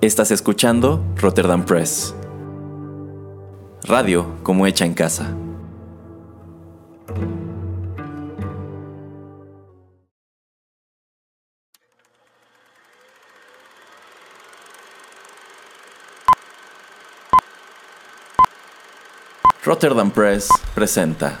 Estás escuchando Rotterdam Press. Radio como hecha en casa. Rotterdam Press presenta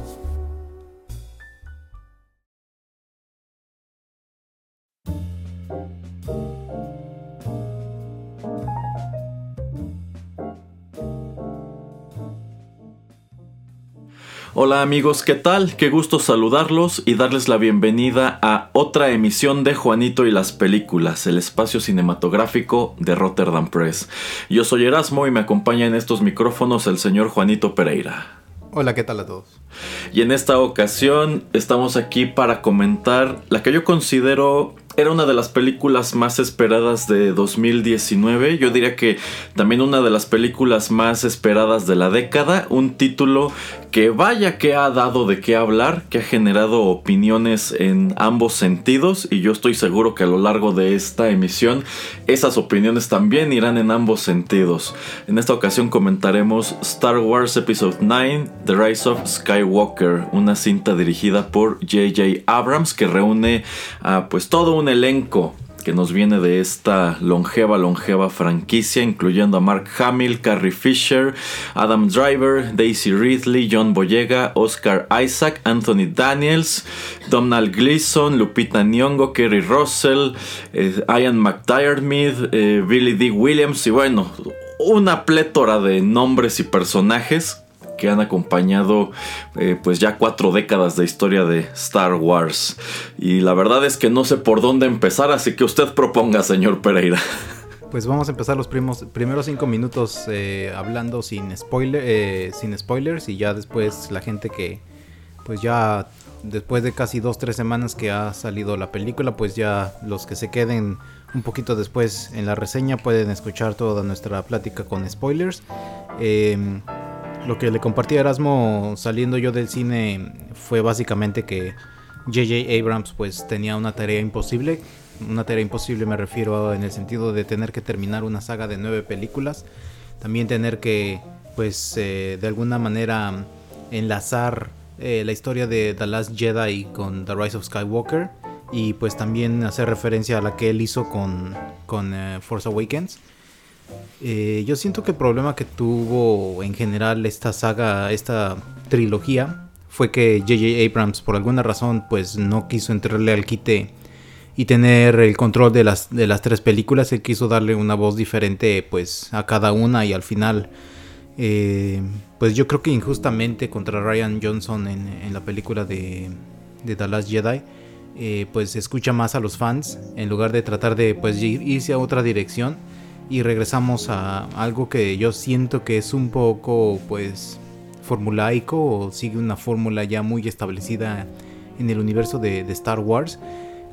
Hola amigos, ¿qué tal? Qué gusto saludarlos y darles la bienvenida a otra emisión de Juanito y las películas, el espacio cinematográfico de Rotterdam Press. Yo soy Erasmo y me acompaña en estos micrófonos el señor Juanito Pereira. Hola, ¿qué tal a todos? Y en esta ocasión estamos aquí para comentar la que yo considero era una de las películas más esperadas de 2019. Yo diría que también una de las películas más esperadas de la década. Un título que vaya que ha dado de qué hablar, que ha generado opiniones en ambos sentidos. Y yo estoy seguro que a lo largo de esta emisión esas opiniones también irán en ambos sentidos. En esta ocasión comentaremos Star Wars Episode 9, The Rise of Skywalker, una cinta dirigida por J.J. Abrams que reúne a pues todo un elenco que nos viene de esta longeva, longeva franquicia, incluyendo a Mark Hamill, Carrie Fisher, Adam Driver, Daisy Ridley, John Boyega, Oscar Isaac, Anthony Daniels, Donald Gleason, Lupita Nyong'o, Kerry Russell, eh, Ian McDiarmid, eh, Billy D. Williams y bueno, una plétora de nombres y personajes que han acompañado eh, pues ya cuatro décadas de historia de Star Wars. Y la verdad es que no sé por dónde empezar, así que usted proponga, señor Pereira. Pues vamos a empezar los primos, primeros cinco minutos eh, hablando sin, spoiler, eh, sin spoilers y ya después la gente que pues ya después de casi dos, tres semanas que ha salido la película, pues ya los que se queden un poquito después en la reseña pueden escuchar toda nuestra plática con spoilers. Eh, lo que le compartí a Erasmo saliendo yo del cine fue básicamente que JJ Abrams pues tenía una tarea imposible. Una tarea imposible me refiero en el sentido de tener que terminar una saga de nueve películas. También tener que pues eh, de alguna manera enlazar eh, la historia de The Last Jedi con The Rise of Skywalker. Y pues también hacer referencia a la que él hizo con, con eh, Force Awakens. Eh, yo siento que el problema que tuvo en general esta saga, esta trilogía, fue que J.J. Abrams por alguna razón pues no quiso entrarle al quite y tener el control de las, de las tres películas. Él quiso darle una voz diferente pues a cada una y al final eh, pues yo creo que injustamente contra Ryan Johnson en, la película de, de The Last Jedi. Eh, pues escucha más a los fans en lugar de tratar de pues irse a otra dirección y regresamos a algo que yo siento que es un poco pues formulaico o sigue una fórmula ya muy establecida en el universo de, Star Wars.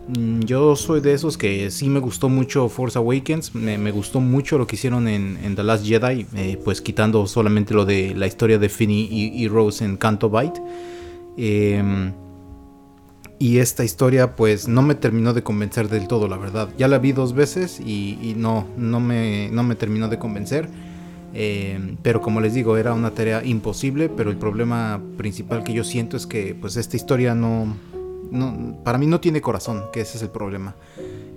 Mm, yo soy de esos que sí me gustó mucho Force Awakens, me, gustó mucho lo que hicieron en, The Last Jedi, eh, pues quitando solamente lo de la historia de Finny y, Rose en Canto Bight. Eh, y esta historia pues no me terminó de convencer del todo, la verdad. Ya la vi dos veces y, no, no, me, no me terminó de convencer. Eh, pero como les digo, era una tarea imposible, pero el problema principal que yo siento es que pues esta historia no, no para mí no tiene corazón, que ese es el problema.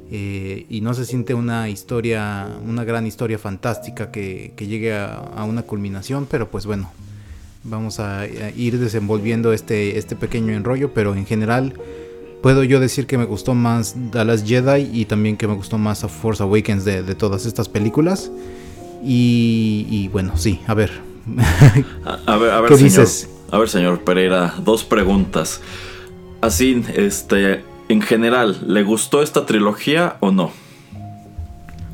Eh, y no se siente una historia, una gran historia fantástica que, llegue a, a, una culminación, pero pues bueno, vamos a, ir desenvolviendo este, este pequeño enrollo, pero en general puedo yo decir que me gustó más Dallas Jedi y también que me gustó más a Force Awakens de, todas estas películas. Y, bueno, sí, a ver. a, ver, a ver, ¿Qué dices? A ver, señor Pereira, dos preguntas. Así, este, en general, ¿le gustó esta trilogía o no?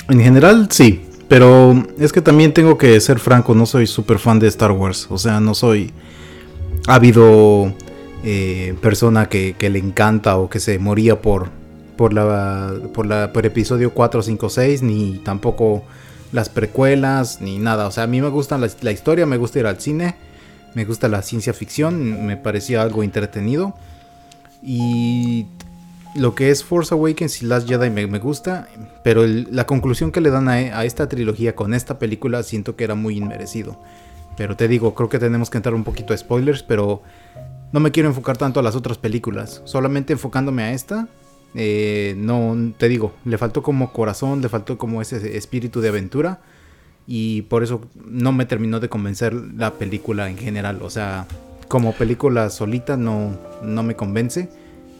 En general, sí. Pero es que también tengo que ser franco, no soy súper fan de Star Wars. O sea, no soy ávido eh, persona que, le encanta o que se moría por, por, la, por, la, por episodio 4, 5, 6, ni tampoco las precuelas, ni nada. O sea, a mí me gusta la, la historia, me gusta ir al cine, me gusta la ciencia ficción, me parecía algo entretenido. Y lo que es Force Awakens y Last Jedi me, gusta, pero la conclusión que le dan a, esta trilogía con esta película siento que era muy inmerecido. Pero te digo, creo que tenemos que entrar un poquito a spoilers, pero no me quiero enfocar tanto a las otras películas. Solamente enfocándome a esta, eh, no, te digo, le faltó como corazón, le faltó como ese espíritu de aventura. Y por eso no me terminó de convencer la película en general. O sea, como película solita no, no me convence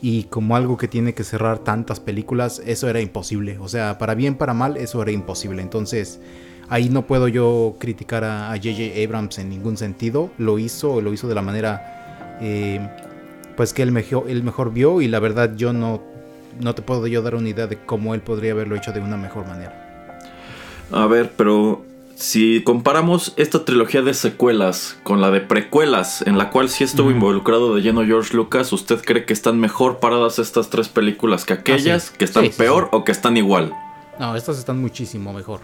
y como algo que tiene que cerrar tantas películas, eso era imposible. O sea, para bien, para mal, eso era imposible. Entonces, ahí no puedo yo criticar a JJ Abrams en ningún sentido. Lo hizo, lo hizo de la manera eh, pues que él mejor, él mejor vio y la verdad yo no, no te puedo yo dar una idea de cómo él podría haberlo hecho de una mejor manera. A ver, pero si comparamos esta trilogía de secuelas con la de precuelas, en la cual sí estuvo involucrado de lleno George Lucas, ¿usted cree que están mejor paradas estas tres películas que aquellas? ¿Que están peor o que están igual? No, estas están muchísimo mejor.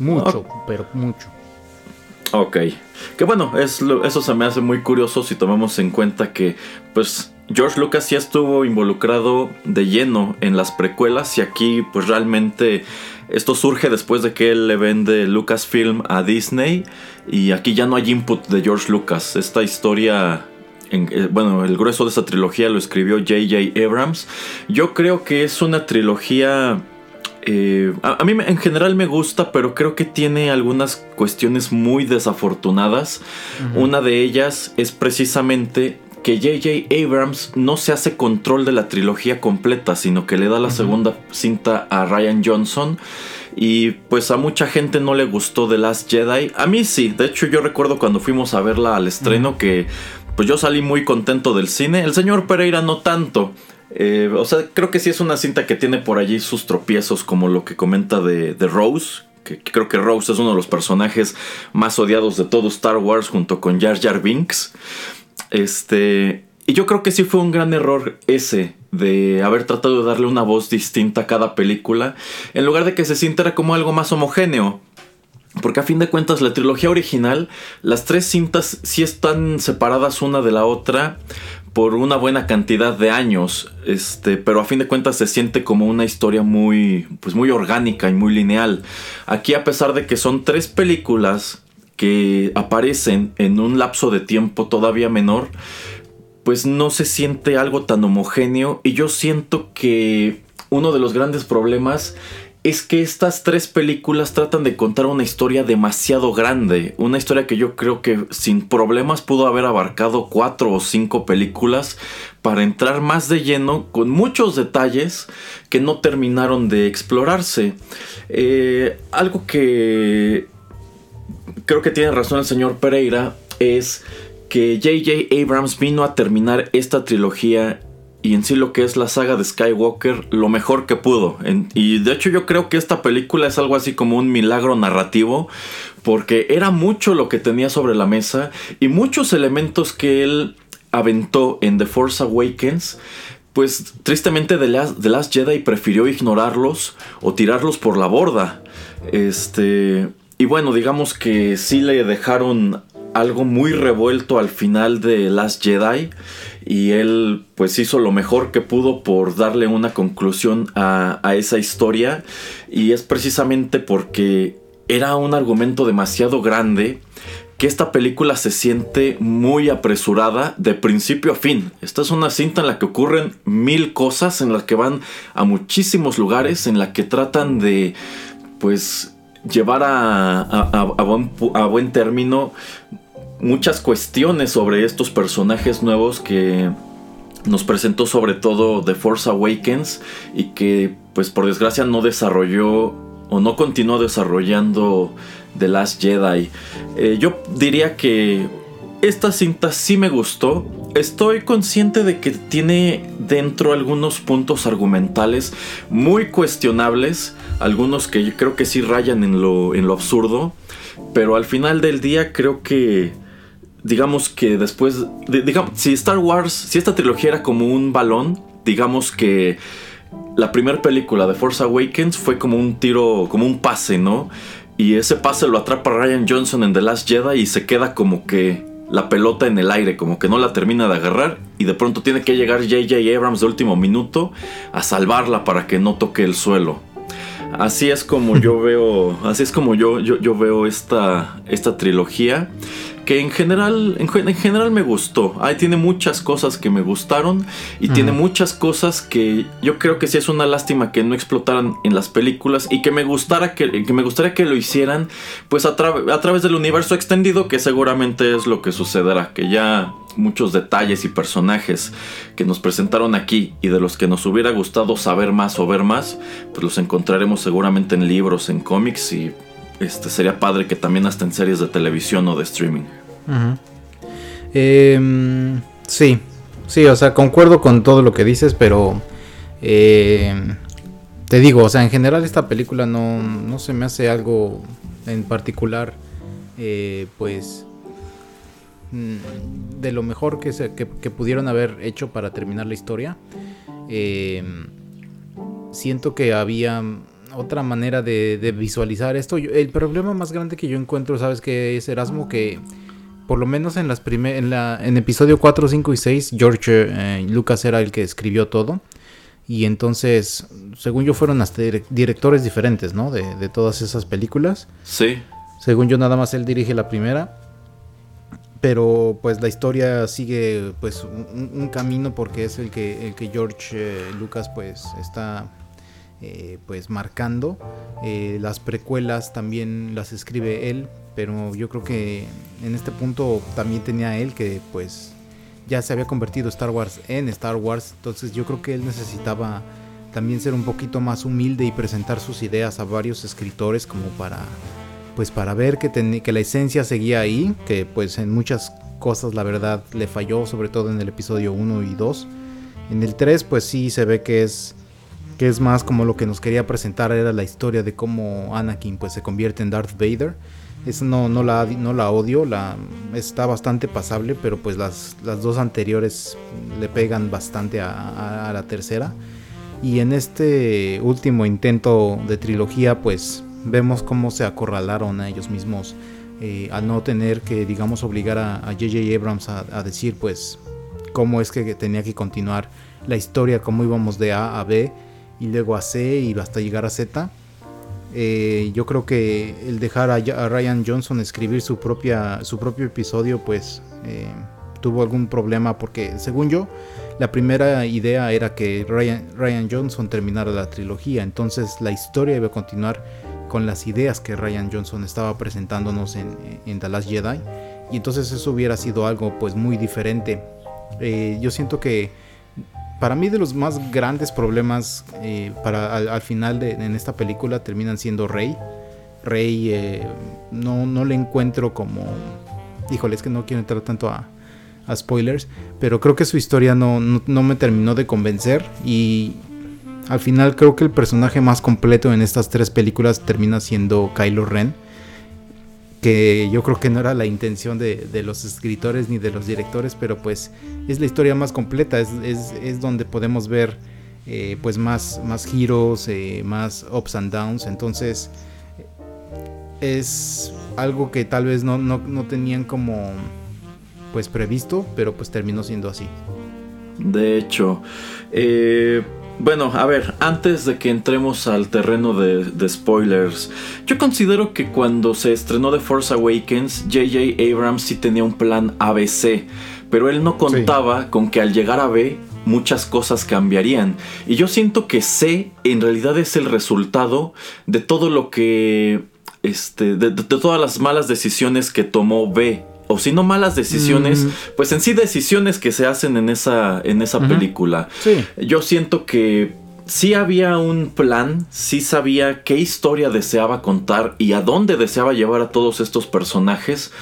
Mucho, pero mucho. Ok. Que bueno, es eso se me hace muy curioso si tomamos en cuenta que, pues, George Lucas sí estuvo involucrado de lleno en las precuelas y aquí, pues, realmente esto surge después de que él le vende Lucasfilm a Disney y aquí ya no hay input de George Lucas. Esta historia, eh, bueno, el grueso de esta trilogía lo escribió J.J. Abrams. Yo creo que es una trilogía... Eh, a, mí en general me gusta, pero creo que tiene algunas cuestiones muy desafortunadas. Una de ellas es precisamente que J.J. Abrams no se hace control de la trilogía completa, sino que le da la segunda cinta a Ryan Johnson. Y pues a mucha gente no le gustó The Last Jedi. A mí sí, de hecho yo recuerdo cuando fuimos a verla al estreno que pues yo salí muy contento del cine. El señor Pereira no tanto. Eh, o sea, creo que sí es una cinta que tiene por allí sus tropiezos, como lo que comenta de, de Rose, que creo que Rose es uno de los personajes más odiados de todo Star Wars junto con Jar Jar Binks. Este. Y yo creo que sí fue un gran error ese de haber tratado de darle una voz distinta a cada película, en lugar de que se sintiera como algo más homogéneo. Porque a fin de cuentas la trilogía original, las tres cintas sí están separadas una de la otra por una buena cantidad de años, este, pero a fin de cuentas se siente como una historia muy, pues muy orgánica y muy lineal. Aquí a pesar de que son tres películas que aparecen en un lapso de tiempo todavía menor, pues no se siente algo tan homogéneo y yo siento que uno de los grandes problemas es que estas tres películas tratan de contar una historia demasiado grande, una historia que yo creo que sin problemas pudo haber abarcado cuatro o cinco películas para entrar más de lleno con muchos detalles que no terminaron de explorarse. Eh, algo que creo que tiene razón el señor Pereira, es que J.J. Abrams vino a terminar esta trilogía y en sí lo que es la saga de Skywalker lo mejor que pudo. y de hecho yo creo que esta película es algo así como un milagro narrativo porque era mucho lo que tenía sobre la mesa y muchos elementos que él aventó en The Force Awakens. Pues tristemente The Last, The Last Jedi prefirió ignorarlos o tirarlos por la borda. Este, y bueno, digamos que sí le dejaron algo muy revuelto al final de Last Jedi y él pues hizo lo mejor que pudo por darle una conclusión a, esa historia y es precisamente porque era un argumento demasiado grande que esta película se siente muy apresurada de principio a fin. Esta es una cinta en la que ocurren mil cosas, en la que van a muchísimos lugares, en la que tratan de pues llevar a, buen, término muchas cuestiones sobre estos personajes nuevos que nos presentó sobre todo The Force Awakens y que pues por desgracia no desarrolló o no continuó desarrollando The Last Jedi. Eh, yo diría que esta cinta sí me gustó, estoy consciente de que tiene dentro algunos puntos argumentales muy cuestionables, algunos que yo creo que sí rayan en lo, en lo absurdo, pero al final del día creo que digamos que después, digamos, si Star Wars, si esta trilogía era como un balón, digamos que la primera película de Force Awakens fue como un tiro, como un pase, ¿no? Y ese pase lo atrapa Ryan Johnson en The Last Jedi y se queda como que la pelota en el aire, como que no la termina de agarrar y de pronto tiene que llegar JJ Abrams de último minuto a salvarla para que no toque el suelo. Así es como yo veo, así es como yo, yo, yo veo esta, esta trilogía que en general, en, general me gustó. Ahí tiene muchas cosas que me gustaron y tiene muchas cosas que yo creo que sí es una lástima que no explotaran en las películas y que me gustara que, me gustaría que lo hicieran pues a, a través del universo extendido que seguramente es lo que sucederá, que ya muchos detalles y personajes que nos presentaron aquí y de los que nos hubiera gustado saber más o ver más, pues los encontraremos seguramente en libros, en cómics y este sería padre que también hasta en series de televisión o de streaming. Em, sí, sí, o sea, concuerdo con todo lo que dices, pero em, te digo, o sea, en general esta película no, no se me hace algo en particular, eh, pues, mm, de lo mejor que, se, que, pudieron haber hecho para terminar la historia. Em, siento que había otra manera de, visualizar esto. el problema más grande que yo encuentro, ¿sabes qué es Erasmo? Que por lo menos en las primer, en, la, en episodio 4, 5 y 6, George eh, Lucas era el que escribió todo. Y entonces, según yo, fueron hasta directores diferentes, ¿no? De, todas esas películas. Sí. Según yo, nada más él dirige la primera. Pero pues la historia sigue pues un, camino porque es el que, el que George eh, Lucas pues está eh, pues marcando. Eh, las precuelas también las escribe él, pero yo creo que en este punto también tenía él que pues ya se había convertido Star Wars en Star Wars, entonces yo creo que él necesitaba también ser un poquito más humilde y presentar sus ideas a varios escritores como para pues para ver que, que la esencia seguía ahí, que pues en muchas cosas la verdad le falló, sobre todo en el episodio 1 y 2. En el 3 pues sí se ve que es que es más como lo que nos quería presentar era la historia de cómo Anakin pues se convierte en Darth Vader. Eso no, no, la, no la odio, la, está bastante pasable, pero pues las, las dos anteriores le pegan bastante a, la tercera. Y en este último intento de trilogía pues vemos cómo se acorralaron a ellos mismos eh, al no tener que digamos obligar a J.J. Abrams a, a decir pues cómo es que tenía que continuar la historia, cómo íbamos de A a B y luego a C y hasta llegar a Z. Eh, yo creo que el dejar a, Ryan Johnson escribir su, propia, su propio episodio, pues eh, tuvo algún problema porque, según yo, la primera idea era que Ryan, Ryan, Johnson terminara la trilogía, entonces la historia iba a continuar con las ideas que Ryan Johnson estaba presentándonos en, en The Last Jedi, y entonces eso hubiera sido algo pues muy diferente. Eh, yo siento que para mí de los más grandes problemas eh, para al, final de, en esta película terminan siendo Rey. Rey eh, no, no le encuentro como... Híjole, es que no quiero entrar tanto a, spoilers, pero creo que su historia no, no, me terminó de convencer y al final creo que el personaje más completo en estas tres películas termina siendo Kylo Ren que yo creo que no era la intención de, los escritores ni de los directores, pero pues es la historia más completa, es, donde podemos ver eh, pues más, más giros, eh, más ups and downs, entonces es algo que tal vez no, no tenían como pues previsto, pero pues terminó siendo así. De hecho, eh, bueno, a ver, antes de que entremos al terreno de, spoilers, yo considero que cuando se estrenó The Force Awakens, JJ Abrams sí tenía un plan ABC, pero él no contaba con que al llegar a B muchas cosas cambiarían. Y yo siento que C en realidad es el resultado de todo lo que... Este, de todas las malas decisiones que tomó B o si no malas decisiones, pues en sí decisiones que se hacen en esa, en esa película. Yo siento que sí había un plan, sí sabía qué historia deseaba contar y a dónde deseaba llevar a todos estos personajes,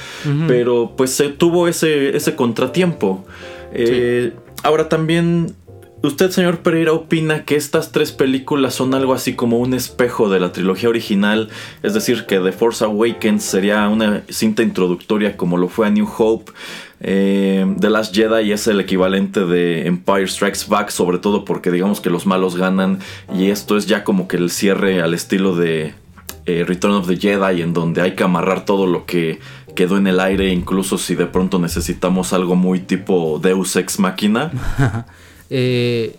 pero pues se tuvo ese, ese contratiempo. Eh, ahora también ¿Usted, señor Pereira, opina que estas tres películas son algo así como un espejo de la trilogía original? Es decir, que The Force Awakens sería una cinta introductoria como lo fue a New Hope. Eh, The Last Jedi es el equivalente de Empire Strikes Back, sobre todo porque digamos que los malos ganan y esto es ya como que el cierre al estilo de eh, Return of the Jedi, en donde hay que amarrar todo lo que quedó en el aire, incluso si de pronto necesitamos algo muy tipo Deus Ex Machina. Eh,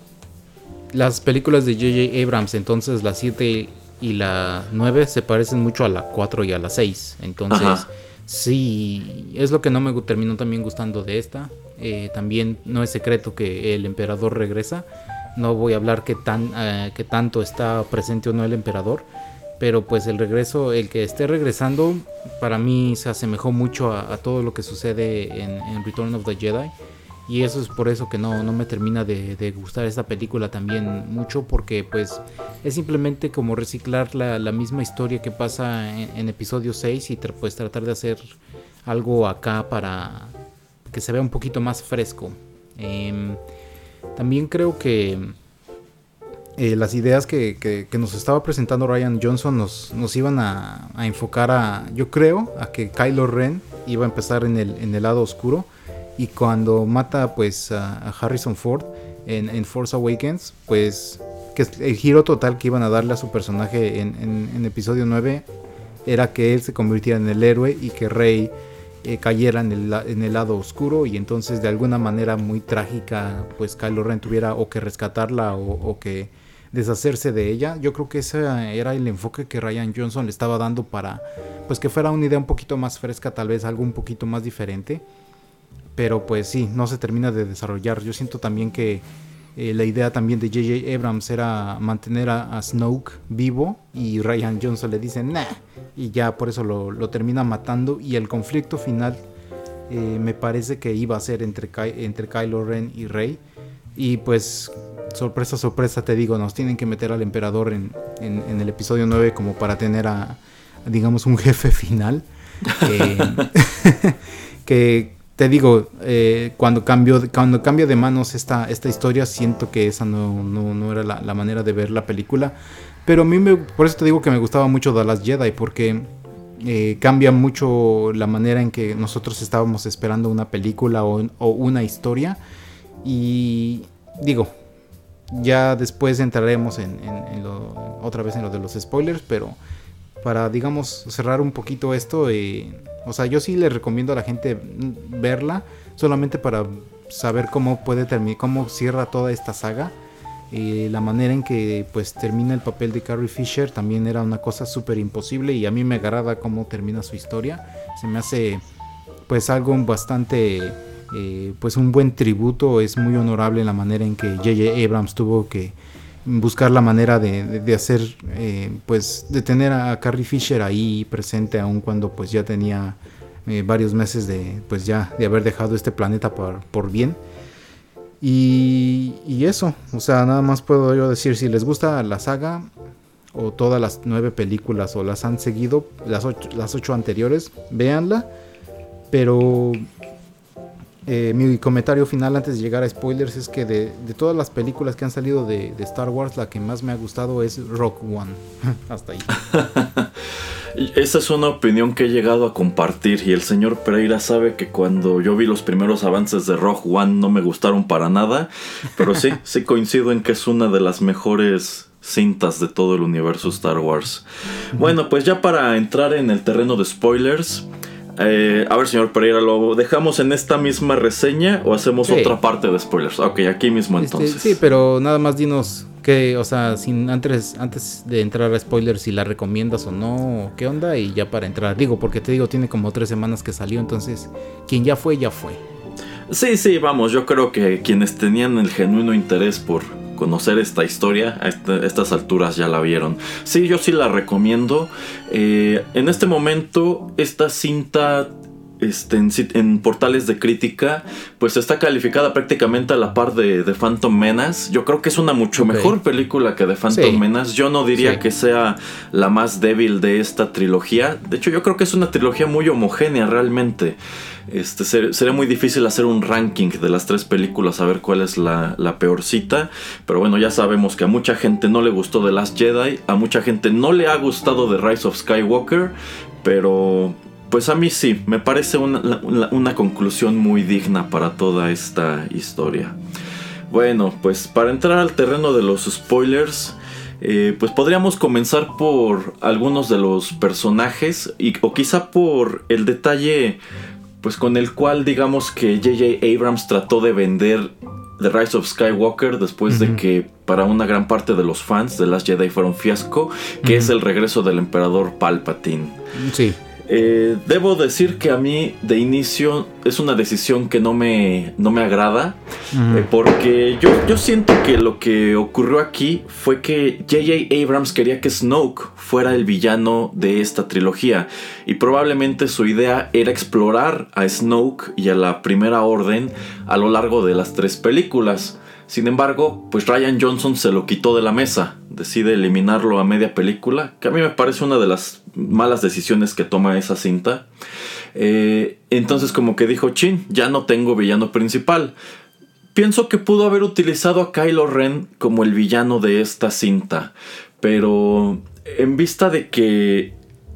las películas de J.J. Abrams, entonces la 7 y la 9 se parecen mucho a la 4 y a la 6. Entonces, sí, es lo que no me terminó también gustando de esta. Eh, también no es secreto que el emperador regresa. No voy a hablar que, tan, eh, que tanto está presente o no el emperador. Pero pues el regreso, el que esté regresando, para mí se asemejó mucho a, todo lo que sucede en Return of the Jedi. Y eso es por eso que no, no me termina de, gustar esta película también mucho, porque pues es simplemente como reciclar la, misma historia que pasa en, episodio 6 y pues tratar de hacer algo acá para que se vea un poquito más fresco. Em, también creo que eh, las ideas que, nos estaba presentando Ryan Johnson nos, nos iban a, enfocar a, yo creo, a que Kylo Ren iba a empezar en el, en el lado oscuro y cuando mata pues a, Harrison Ford en, Force Awakens, pues que el giro total que iban a darle a su personaje en, episodio 9 era que él se convirtiera en el héroe y que Rey eh, cayera en el, en el, lado oscuro y entonces de alguna manera muy trágica pues Kylo Ren tuviera o que rescatarla o, que deshacerse de ella. Yo creo que ese era el enfoque que Ryan Johnson le estaba dando para pues que fuera una idea un poquito más fresca, tal vez algo un poquito más diferente pero pues sí, no se termina de desarrollar. Yo siento también que eh, la idea también de J.J. Abrams era mantener a, Snoke vivo y Ryan Johnson le dice nah y ya por eso lo, termina matando y el conflicto final eh, me parece que iba a ser entre, entre Kylo Ren y Rey y pues sorpresa sorpresa te digo nos tienen que meter al emperador en, en, el episodio 9 como para tener a, digamos un jefe final que te digo, eh, cuando, cambio, cuando cambia de manos esta, esta historia, siento que esa no, no, era la, manera de ver la película. Pero a mí, me, por eso te digo que me gustaba mucho Last Jedi, porque eh, cambia mucho la manera en que nosotros estábamos esperando una película o, una historia. Y digo, ya después entraremos en, otra vez en lo de los spoilers, pero para, digamos, cerrar un poquito esto, eh, o sea, yo sí le recomiendo a la gente verla solamente para saber cómo puede terminar, cómo cierra toda esta saga. y la manera en que pues termina el papel de Carrie Fisher también era una cosa súper imposible y a mí me agrada cómo termina su historia. Se me hace pues algo bastante, eh, pues un buen tributo, es muy honorable la manera en que J.J. Abrams tuvo que buscar la manera de, hacer, eh, pues, de tener a Carrie Fisher ahí presente, aun cuando pues ya tenía eh, varios meses de, pues ya, de haber dejado este planeta por, por bien. Y, y, eso, o sea, nada más puedo yo decir, si les gusta la saga o todas las nueve películas o las han seguido, las ocho, las ocho anteriores, véanla. Pero eh, mi comentario final antes de llegar a spoilers es que de, todas las películas que han salido de, Star Wars, la que más me ha gustado es Rock One. Hasta ahí. Esa es una opinión que he llegado a compartir y el señor Pereira sabe que cuando yo vi los primeros avances de Rock One no me gustaron para nada, pero sí, sí coincido en que es una de las mejores cintas de todo el universo Star Wars. Bueno, pues ya para entrar en el terreno de spoilers, eh, a ver, señor Pereira, ¿lo dejamos en esta misma reseña o hacemos otra parte de spoilers? Ok, aquí mismo este, entonces. sí, pero nada más dinos que, o sea, sin antes, antes de entrar a spoilers, si la recomiendas o no, qué onda, y ya para entrar. Digo, porque te digo, tiene como tres semanas que salió, entonces, quien ya fue, ya fue. Sí, sí, vamos, yo creo que quienes tenían el genuino interés por conocer esta historia, a estas alturas ya la vieron. Sí, yo sí la recomiendo. Eh, en este momento, esta cinta este, en, portales de crítica, pues está calificada prácticamente a la par de, de Phantom Menace. Yo creo que es una mucho mejor película que de Phantom Menace. Yo no diría que sea la más débil de esta trilogía. De hecho, yo creo que es una trilogía muy homogénea realmente. Este, sería muy difícil hacer un ranking de las tres películas, a ver cuál es la, la peorcita. Pero bueno, ya sabemos que a mucha gente no le gustó The Last Jedi, a mucha gente no le ha gustado The Rise of Skywalker, pero pues a mí sí, me parece una, conclusión muy digna para toda esta historia. Bueno, pues para entrar al terreno de los spoilers, eh, pues podríamos comenzar por algunos de los personajes y, o quizá por el detalle pues con el cual digamos que JJ Abrams trató de vender The Rise of Skywalker después de que para una gran parte de los fans de Last Jedi fueron fiasco, que es el regreso del emperador Palpatine. Sí. Eh, debo decir que a mí de inicio es una decisión que no me, no me agrada, eh, porque yo, yo siento que lo que ocurrió aquí fue que JJ Abrams quería que Snoke fuera el villano de esta trilogía, y probablemente su idea era explorar a Snoke y a la Primera Orden a lo largo de las tres películas. Sin embargo, pues Ryan Johnson se lo quitó de la mesa, decide eliminarlo a media película, que a mí me parece una de las malas decisiones que toma esa cinta. Eh, entonces como que dijo, chin, ya no tengo villano principal. Pienso que pudo haber utilizado a Kylo Ren como el villano de esta cinta, pero en vista de que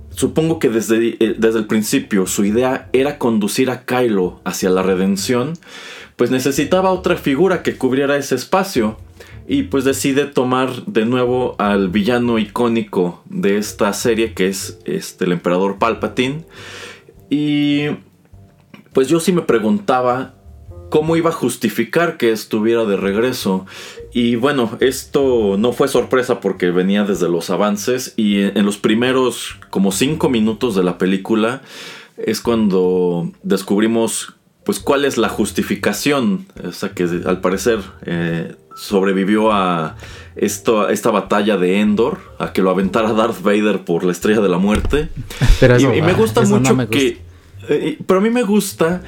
supongo que desde, eh, desde el principio su idea era conducir a Kylo hacia la redención, pues necesitaba otra figura que cubriera ese espacio. Y pues decide tomar de nuevo al villano icónico de esta serie que es este, el emperador Palpatine. Y pues yo sí me preguntaba cómo iba a justificar que estuviera de regreso. Y bueno, esto no fue sorpresa porque venía desde los avances y en los primeros como cinco minutos de la película es cuando descubrimos pues cuál es la justificación, o sea que al parecer eh, sobrevivió a esto, esta batalla de Endor, a que lo aventara Darth Vader por la estrella de la muerte. y, me gusta mucho que... Eh, pero a mí me gusta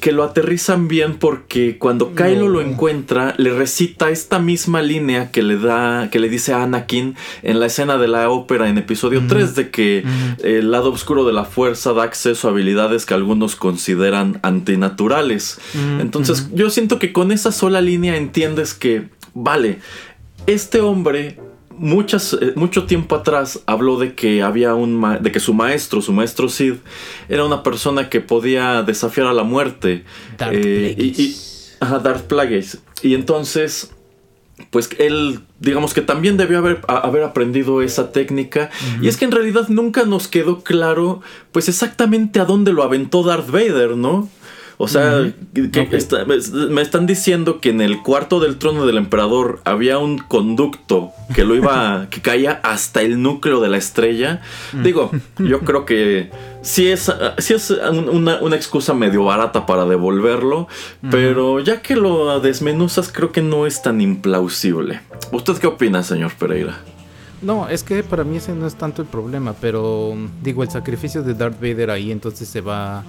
que lo aterrizan bien porque cuando Kylo lo encuentra le recita esta misma línea que le da que le dice a Anakin en la escena de la ópera en episodio 3 de que el lado oscuro de la fuerza da acceso a habilidades que algunos consideran antinaturales. Entonces, yo siento que con esa sola línea entiendes que vale, este hombre muchas, eh, mucho tiempo atrás habló de que había un de que su maestro, su maestro Sid, era una persona que podía desafiar a la muerte. Darth eh, y, ajá, Darth Plagueis. Y entonces, pues él, digamos que también debió haber, haber aprendido esa técnica. Y es que en realidad nunca nos quedó claro, pues exactamente a dónde lo aventó Darth Vader, ¿no? O sea, me están diciendo que en el cuarto del trono del emperador había un conducto que lo iba, que caía hasta el núcleo de la estrella. Mm. Digo, yo creo que sí es, sí es una, excusa medio barata para devolverlo, pero ya que lo desmenuzas, creo que no es tan implausible. ¿Usted qué opina, señor Pereira? No, es que para mí ese no es tanto el problema, pero digo, el sacrificio de Darth Vader ahí entonces se va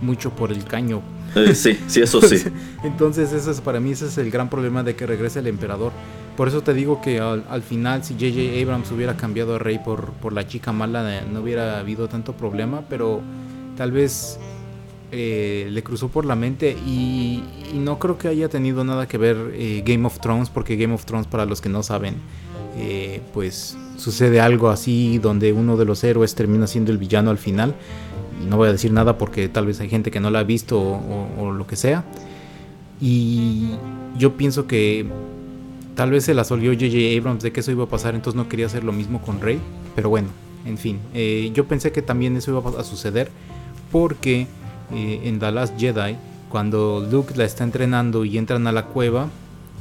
mucho por el caño. Eh, sí, sí, eso sí. Entonces, eso es, para mí ese es el gran problema de que regrese el emperador. Por eso te digo que al, final, si J.J. Abrams hubiera cambiado a Rey por, por la chica mala, eh, no hubiera habido tanto problema, pero tal vez eh, le cruzó por la mente y, no creo que haya tenido nada que ver Game of Thrones, porque Game of Thrones, para los que no saben, pues sucede algo así donde uno de los héroes termina siendo el villano al final no voy a decir nada porque tal vez hay gente que no la ha visto o, lo que sea. Y yo pienso que tal vez se la solió J.J. Abrams de que eso iba a pasar, entonces no quería hacer lo mismo con Rey. Pero bueno, en fin, eh, yo pensé que también eso iba a suceder porque eh, en The Last Jedi, cuando Luke la está entrenando y entran a la cueva,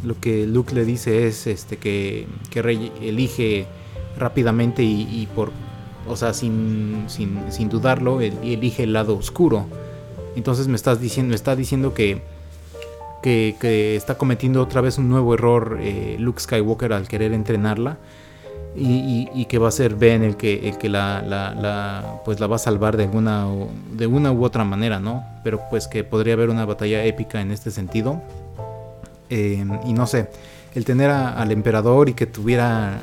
lo que Luke le dice es este, que, que Rey elige rápidamente y por o sea, sin, sin, dudarlo, él, elige el lado oscuro. Entonces me estás diciendo, me está diciendo que, que, está cometiendo otra vez un nuevo error eh, Luke Skywalker al querer entrenarla. y, que va a ser Ben el que, el que la, la, pues la va a salvar de alguna, de una u otra manera, ¿no? Pero pues que podría haber una batalla épica en este sentido. Eh, y no sé, el tener al emperador y que tuviera...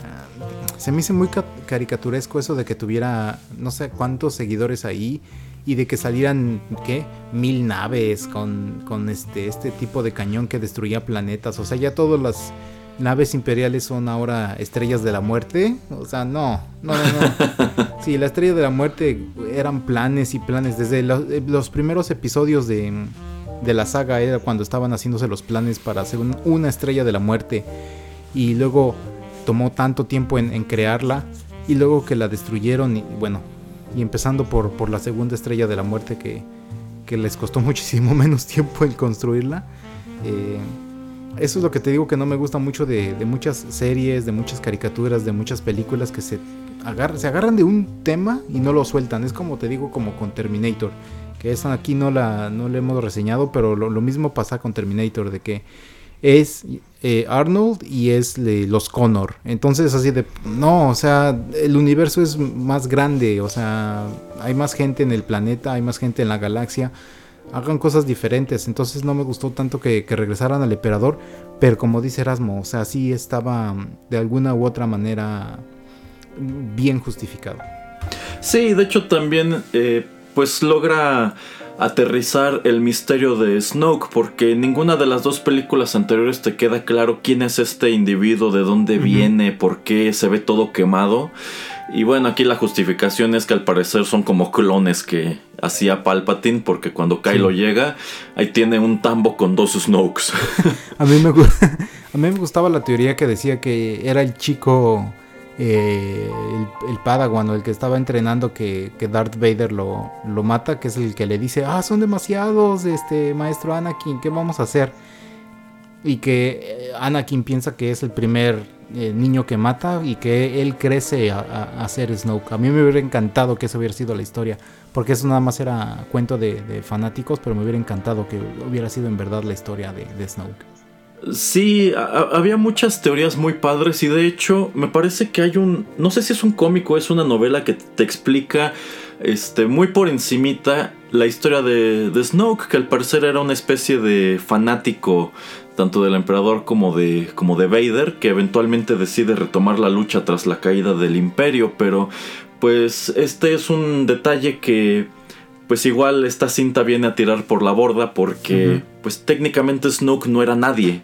Se me hizo muy caricaturesco eso de que tuviera no sé cuántos seguidores ahí y de que salieran, ¿qué? Mil naves con, con este, este tipo de cañón que destruía planetas. O sea, ya todas las naves imperiales son ahora estrellas de la muerte. O sea, no, no, no, no. Sí, la estrella de la muerte eran planes y planes. Desde eh, los, primeros episodios de, de, la saga era cuando estaban haciéndose los planes para hacer una estrella de la muerte. Y luego tomó tanto tiempo en, crearla. Y luego que la destruyeron. Y bueno, y empezando por, por la segunda estrella de la muerte que, que les costó muchísimo menos tiempo en construirla. Eh, eso es lo que te digo que no me gusta mucho de, muchas series, de muchas caricaturas, de muchas películas que se, agarran, se agarran de un tema y no lo sueltan. Es como te digo, como con Terminator. Que esa aquí no la, no hemos reseñado, pero lo, mismo pasa con Terminator, de que es eh, Arnold y es los Connor. Entonces así de, no, o sea, el universo es más grande, o sea, hay más gente en el planeta, hay más gente en la galaxia hagan cosas diferentes. Entonces no me gustó tanto que, regresaran al emperador, pero como dice Erasmo, o sea, sí estaba mm, de alguna u otra manera mm, bien justificado. Sí, de hecho también eh, pues logra aterrizar el misterio de Snoke, porque en ninguna de las dos películas anteriores te queda claro quién es este individuo, de dónde viene, por qué se ve todo quemado. Y bueno, aquí la justificación es que al parecer son como clones que hacía Palpatine, porque cuando Kylo llega, ahí tiene un tambo con dos Snokes. a, mí me, a mí me gustaba la teoría que decía que era el chico, eh, el, Padawan, o el que estaba entrenando que, Darth Vader lo, lo mata, que es el que le dice, ah, son demasiados, este maestro Anakin, ¿qué vamos a hacer? Y que eh, Anakin piensa que es el primer el niño que mata y que él crece a, ser Snoke. A mí me hubiera encantado que eso hubiera sido la historia, porque eso nada más era cuento de, fanáticos, pero me hubiera encantado que hubiera sido en verdad la historia de, Snoke. Sí, había muchas teorías muy padres y de hecho me parece que hay un, no sé si es un cómico, es una novela que te explica este, muy por encimita la historia de, de Snoke, que al parecer era una especie de fanático tanto del emperador como de, como de Vader, que eventualmente decide retomar la lucha tras la caída del imperio, pero pues este es un detalle que pues igual esta cinta viene a tirar por la borda porque pues técnicamente Snoke no era nadie.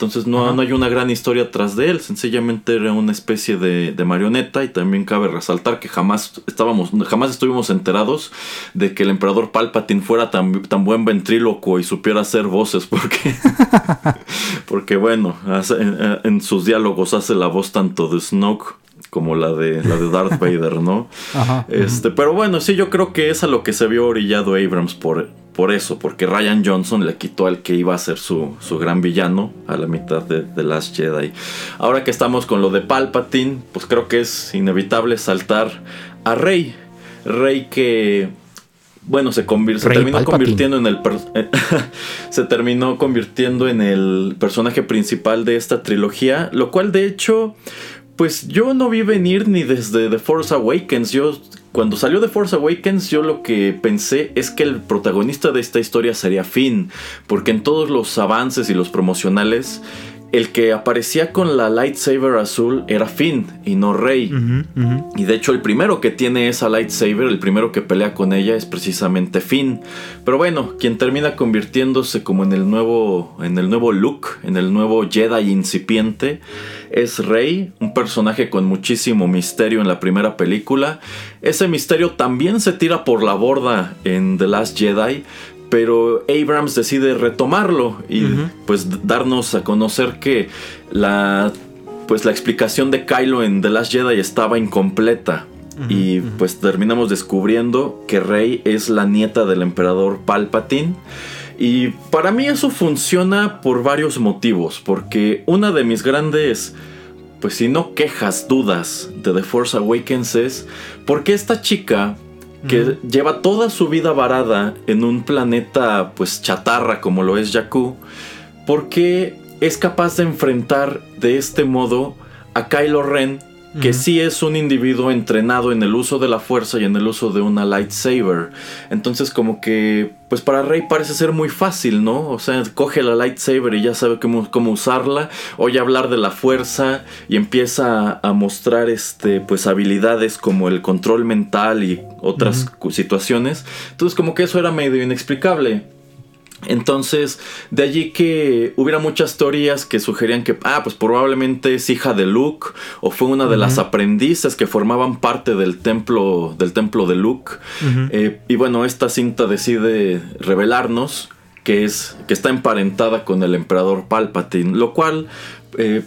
Entonces no, no, hay una gran historia tras de él, sencillamente era una especie de, marioneta y también cabe resaltar que jamás estábamos, jamás estuvimos enterados de que el emperador Palpatine fuera tan, tan buen ventríloco y supiera hacer voces, porque, porque bueno, en, sus diálogos hace la voz tanto de Snoke como la de la de Darth Vader, ¿no? este, pero bueno, sí, yo creo que es a lo que se vio orillado Abrams por, por eso, porque Ryan Johnson le quitó al que iba a ser su, gran villano a la mitad de The Last Jedi. Ahora que estamos con lo de Palpatine, pues creo que es inevitable saltar a Rey. Rey que bueno, se, se terminó convirtiendo en el se terminó convirtiendo en el personaje principal de esta trilogía, lo cual de hecho pues yo no vi venir ni desde The Force Awakens. Yo, cuando salió The Force Awakens, yo lo que pensé es que el protagonista de esta historia sería Finn, porque en todos los avances y los promocionales el que aparecía con la lightsaber azul era Finn y no Rey. Y de hecho el primero que tiene esa lightsaber, el primero que pelea con ella es precisamente Finn. Pero bueno, quien termina convirtiéndose como en el nuevo en el nuevo look, en el nuevo Jedi incipiente es Rey, un personaje con muchísimo misterio en la primera película. Ese misterio también se tira por la borda en The Last Jedi, pero Abrams decide retomarlo y pues darnos a conocer que la pues la explicación de Kylo en The Last Jedi estaba incompleta. y pues terminamos descubriendo que Rey es la nieta del emperador Palpatine. Y para mí eso funciona por varios motivos. Porque una de mis grandes, pues si no quejas, dudas de The Force Awakens es porque esta chica que lleva toda su vida varada en un planeta pues chatarra como lo es Jakku, porque es capaz de enfrentar de este modo a Kylo Ren que sí es un individuo entrenado en el uso de la fuerza y en el uso de una lightsaber. Entonces como que, pues para Rey parece ser muy fácil, ¿no? O sea, coge la lightsaber y ya sabe cómo, cómo usarla, oye hablar de la fuerza y empieza a mostrar este, pues habilidades como el control mental y otras situaciones. Entonces como que eso era medio inexplicable. Entonces, de allí que hubiera muchas teorías que sugerían que, ah, pues probablemente es hija de Luke o fue una de las aprendices que formaban parte del templo, del templo de Luke. Eh, y bueno, esta cinta decide revelarnos que es que está emparentada con el emperador Palpatine, lo cual eh,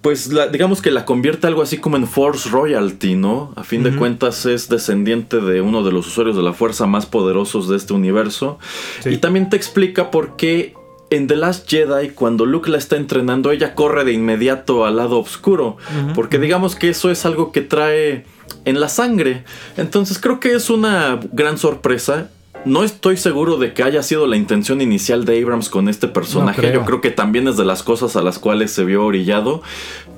pues digamos que la convierte algo así como en Force Royalty, ¿no? A fin de cuentas es descendiente de uno de los usuarios de la fuerza más poderosos de este universo. Y también te explica por qué en The Last Jedi, cuando Luke la está entrenando, ella corre de inmediato al lado oscuro. Porque digamos que eso es algo que trae en la sangre. Entonces creo que es una gran sorpresa no estoy seguro de que haya sido la intención inicial de Abrams con este personaje. Yo creo que también es de las cosas a las cuales se vio orillado.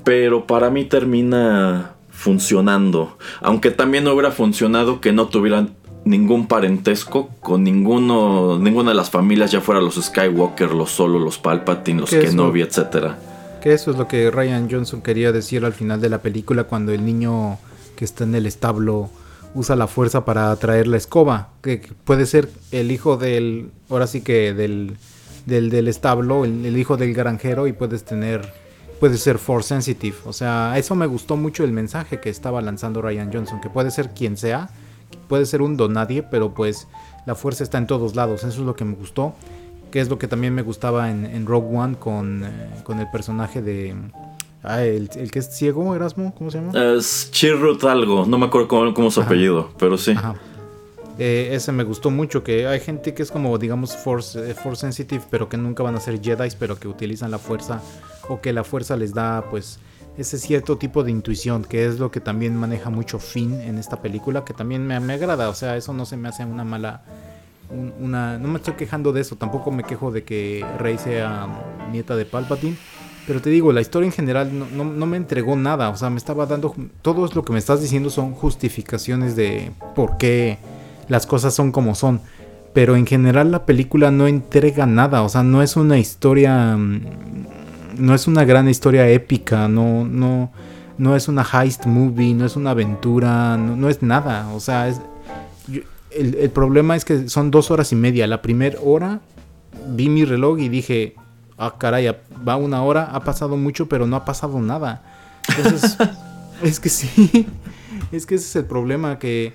Pero para mí termina funcionando. Aunque también no hubiera funcionado que no tuvieran ningún parentesco con ninguno, ninguna de las familias, ya fuera los Skywalker, los Solo, los Palpatine, los Kenobi, etc. Que eso es lo que Ryan Johnson quería decir al final de la película cuando el niño que está en el establo usa la fuerza para atraer la escoba, que, puede ser el hijo del, ahora sí que del, del, establo, el, hijo del granjero y puedes tener, puede ser force sensitive. O sea, eso me gustó mucho el mensaje que estaba lanzando Ryan Johnson, que puede ser quien sea, puede ser un donadie, pero pues la fuerza está en todos lados, eso es lo que me gustó, que es lo que también me gustaba en, Rogue One con, eh, con el personaje de Ah, el, que es ciego, Erasmo, ¿cómo se llama? Es Chirrut algo, no me acuerdo cómo, es su apellido, pero sí. Eh, ese me gustó mucho, que hay gente que es como, digamos, force, eh, force sensitive, pero que nunca van a ser Jedi, pero que utilizan la fuerza, o que la fuerza les da, pues, ese cierto tipo de intuición, que es lo que también maneja mucho Finn en esta película, que también me, me agrada, o sea, eso no se me hace una mala... Una, no me estoy quejando de eso, tampoco me quejo de que Rey sea nieta de Palpatine, pero te digo, la historia en general no, me entregó nada. O sea, me estaba dando. Todo lo que me estás diciendo son justificaciones de por qué las cosas son como son. Pero en general la película no entrega nada. O sea, no es una historia. Mm, no es una gran historia épica. No, no, no es una heist movie. No es una aventura. No, es nada. O sea, es, el, el problema es que son dos horas y media. La primera hora vi mi reloj y dije ah, caray, va una hora, ha pasado mucho, pero no ha pasado nada. Entonces, es que sí, es que ese es el problema, que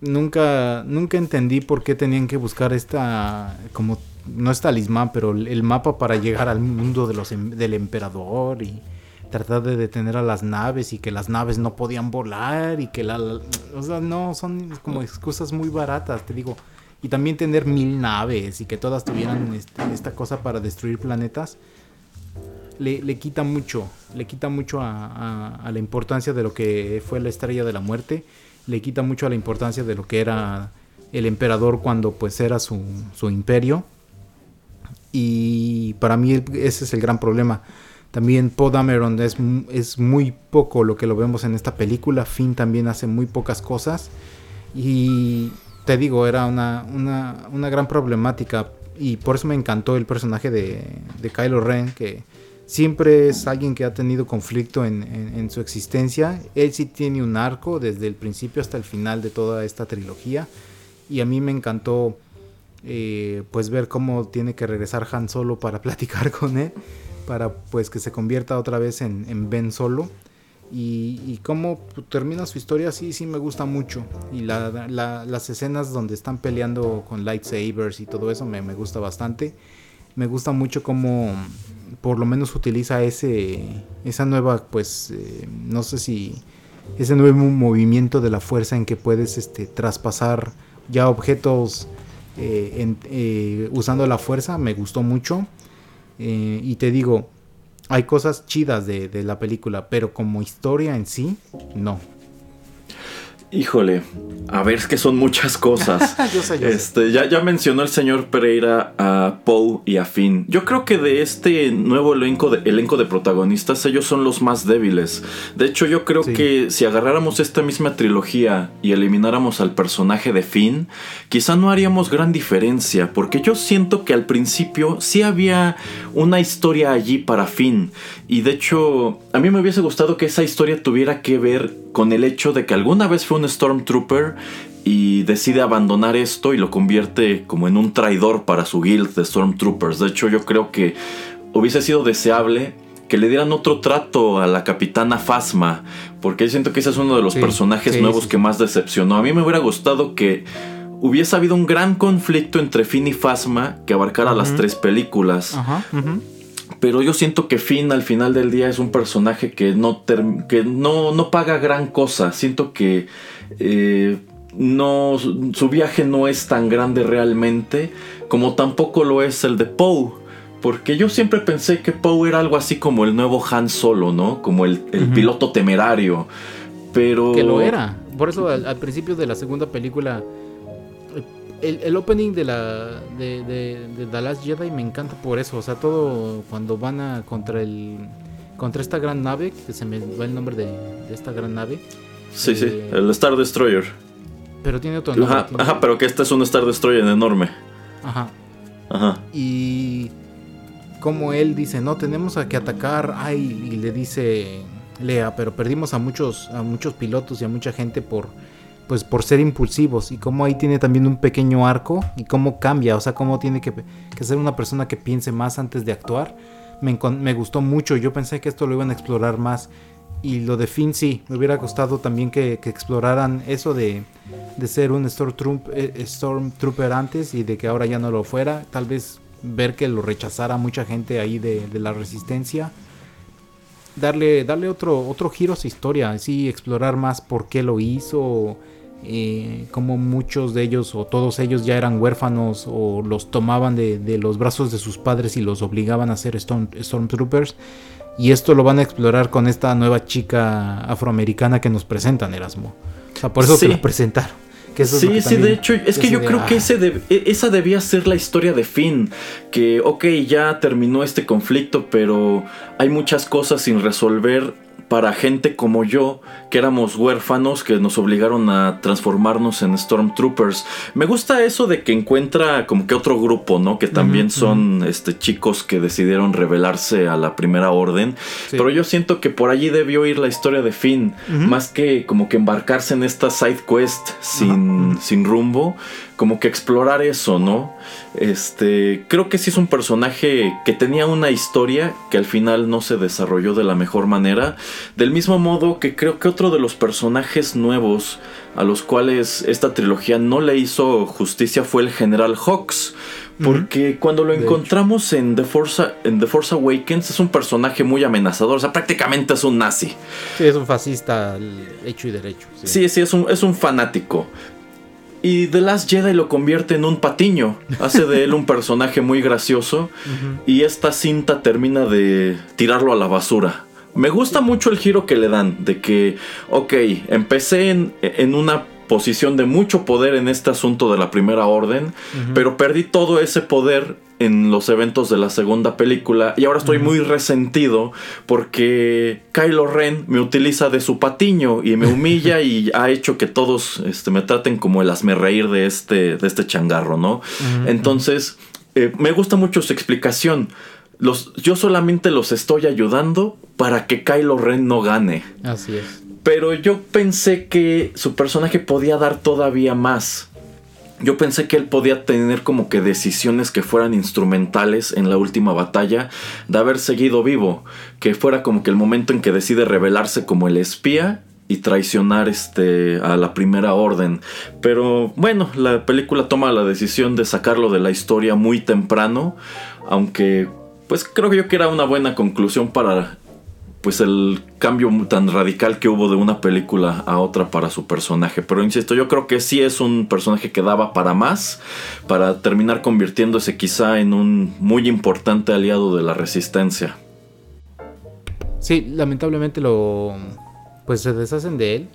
nunca, nunca entendí por qué tenían que buscar esta, como, no es talismán, pero el mapa para llegar al mundo de los, em, del emperador y tratar de detener a las naves y que las naves no podían volar y que la, o sea, no, son como excusas muy baratas, te digo y también tener mil naves y que todas tuvieran este, esta cosa para destruir planetas, le, quita mucho, le quita mucho a, la importancia de lo que fue la estrella de la muerte, le quita mucho a la importancia de lo que era el emperador cuando pues era su, imperio. Y para mí ese es el gran problema. También Poe Dameron es, es muy poco lo que lo vemos en esta película. Finn también hace muy pocas cosas. Y te digo, era una, una, gran problemática y por eso me encantó el personaje de, de Kylo Ren, que siempre es alguien que ha tenido conflicto en, su existencia. Él sí tiene un arco desde el principio hasta el final de toda esta trilogía y a mí me encantó eh, pues ver cómo tiene que regresar Han Solo para platicar con él, para pues que se convierta otra vez en, en Ben Solo. Y, cómo termina su historia, sí, sí me gusta mucho. Y las escenas donde están peleando con lightsabers y todo eso me, gusta bastante. Me gusta mucho cómo por lo menos utiliza ese esa nueva, pues, eh, no sé si ese nuevo movimiento de la fuerza en que puedes este, traspasar ya objetos eh, eh, usando la fuerza. Me gustó mucho. y te digo, hay cosas chidas de, la película, pero como historia en sí, no. Híjole, a ver, es que son muchas cosas. yo sé, yo este, sé. Ya, ya mencionó el señor Pereira a Poe y a Finn. Yo creo que de este nuevo elenco de, elenco de protagonistas, ellos son los más débiles. De hecho, yo creo Sí. que si agarráramos esta misma trilogía y elimináramos al personaje de Finn, quizá no haríamos gran diferencia, porque yo siento que al principio sí había una historia allí para Finn. Y de hecho, a mí me hubiese gustado que esa historia tuviera que ver con el hecho de que alguna vez fue un Stormtrooper y decide abandonar esto y lo convierte como en un traidor para su guild de Stormtroopers. De hecho, yo creo que hubiese sido deseable que le dieran otro trato a la capitana Phasma, porque yo siento que ese es uno de los Sí, personajes sí, nuevos sí, que más decepcionó. A mí me hubiera gustado que hubiese habido un gran conflicto entre Finn y Phasma que abarcara las tres películas. Ajá, ujú. Pero yo siento que Finn al final del día es un personaje que no, que no, no paga gran cosa. Siento que eh, no, su viaje no es tan grande realmente como tampoco lo es el de Poe. Porque yo siempre pensé que Poe era algo así como el nuevo Han Solo, ¿no? Como el, el piloto temerario. Pero... Que lo era. Por eso al, al principio de la segunda película, el, el opening de la de, de, de The Last Jedi me encanta por eso. O sea, todo cuando van a contra el contra esta gran nave, que se me va el nombre de, de esta gran nave, Sí, sí, eh, el Star Destroyer. pero tiene otro nombre. Ajá, tiene- ajá, pero que este es un Star Destroyer enorme. Ajá. Ajá. Y como él dice, no, tenemos a que atacar, ay, y le dice Lea, pero perdimos a muchos, a muchos pilotos y a mucha gente por, pues por ser impulsivos. Y como ahí tiene también un pequeño arco y cómo cambia, o sea, cómo tiene que, que ser una persona que piense más antes de actuar. Me, me gustó mucho, yo pensé que esto lo iban a explorar más. Y lo de Finn sí, me hubiera gustado también que, que exploraran eso de, de ser un Stormtroop- eh, Stormtrooper antes y de que ahora ya no lo fuera. Tal vez ver que lo rechazara mucha gente ahí de, de la resistencia. Darle, darle otro, otro giro a su historia, sí, explorar más por qué lo hizo, eh, como muchos de ellos o todos ellos ya eran huérfanos o los tomaban de, de los brazos de sus padres y los obligaban a ser Storm- Stormtroopers. Y esto lo van a explorar con esta nueva chica afroamericana que nos presentan, Erasmo. O sea, por eso Sí. te la presentaron. Que eso sí, sí, de hecho, es que yo de, creo que ah, ese de- e- esa debía ser la historia de Finn. Que, ok, ya terminó este conflicto, pero hay muchas cosas sin resolver para gente como yo, que éramos huérfanos, que nos obligaron a transformarnos en Stormtroopers. Me gusta eso de que encuentra como que otro grupo, ¿no? Que también son este, chicos que decidieron rebelarse a la primera orden. Sí. Pero yo siento que por allí debió ir la historia de Finn, más que como que embarcarse en esta side quest sin, sin rumbo, como que explorar eso, ¿no? Este, creo que sí es un personaje que tenía una historia que al final no se desarrolló de la mejor manera, del mismo modo que creo que otro de los personajes nuevos a los cuales esta trilogía no le hizo justicia fue el General Hawks. Porque cuando lo De encontramos en The, Force, en The Force Awakens es un personaje muy amenazador, o sea, prácticamente es un nazi. Sí, es un fascista hecho y derecho. Sí. Sí, sí, es un, es un fanático. Y The Last Jedi lo convierte en un patiño. Hace de él un personaje muy gracioso. Y esta cinta termina de tirarlo a la basura. Me gusta mucho el giro que le dan. De que, ok, empecé en, en una posición de mucho poder en este asunto de la primera orden. Pero perdí todo ese poder en los eventos de la segunda película y ahora estoy muy resentido porque Kylo Ren me utiliza de su patiño y me humilla y ha hecho que todos este, me traten como el reír de este, de este changarro, ¿no? Entonces, eh, me gusta mucho su explicación. Los, yo solamente los estoy ayudando para que Kylo Ren no gane. Así es. Pero yo pensé que su personaje podía dar todavía más. Yo pensé que él podía tener como que decisiones que fueran instrumentales en la última batalla de haber seguido vivo. Que fuera como que el momento en que decide revelarse como el espía y traicionar este a la primera orden. Pero bueno, la película toma la decisión de sacarlo de la historia muy temprano. Aunque pues creo yo que era una buena conclusión para pues el cambio tan radical que hubo de una película a otra para su personaje. Pero insisto, yo creo que sí es un personaje que daba para más, para terminar convirtiéndose quizá en un muy importante aliado de la resistencia. Sí, lamentablemente lo. Pues se deshacen de él.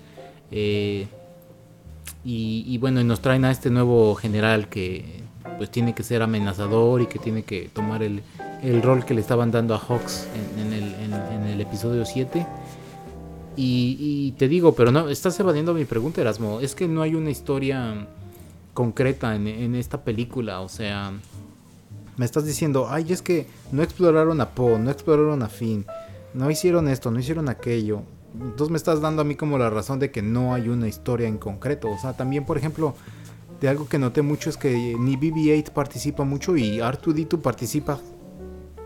Eh, y, bueno, y nos traen a este nuevo general que pues tiene que ser amenazador y que tiene que tomar el, el rol que le estaban dando a Hawks en, el, en, el, episodio 7. Y, te digo, pero no, estás evadiendo mi pregunta, Erasmo. Es que no hay una historia concreta en esta película. O sea, me estás diciendo, ay, es que no exploraron a Poe, no exploraron a Finn, no hicieron esto, no hicieron aquello. Entonces me estás dando a mí como la razón de que no hay una historia en concreto. O sea, también, por ejemplo, de algo que noté mucho es que ni BB-8 participa mucho y R2D2 participa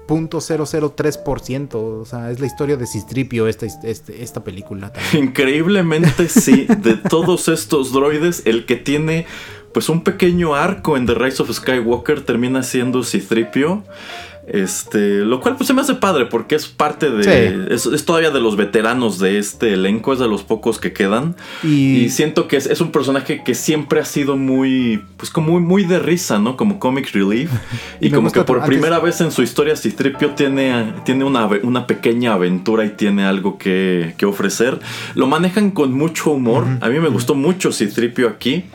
.003%. O sea, es la historia de Cistripio esta, este, esta película. Increíblemente sí, de todos estos droides, el que tiene pues un pequeño arco en The Rise of Skywalker termina siendo Citripio. Este, lo cual pues se me hace padre porque es parte de... Es, todavía de los veteranos de este elenco, es de los pocos que quedan. Y, siento que es, un personaje que siempre ha sido muy, pues como muy, muy de risa, ¿no? Como comic relief. y, como que por primera vez en su historia Citripio tiene, tiene una, una pequeña aventura y tiene algo que, que ofrecer. Lo manejan con mucho humor. A mí me gustó mucho Citripio aquí.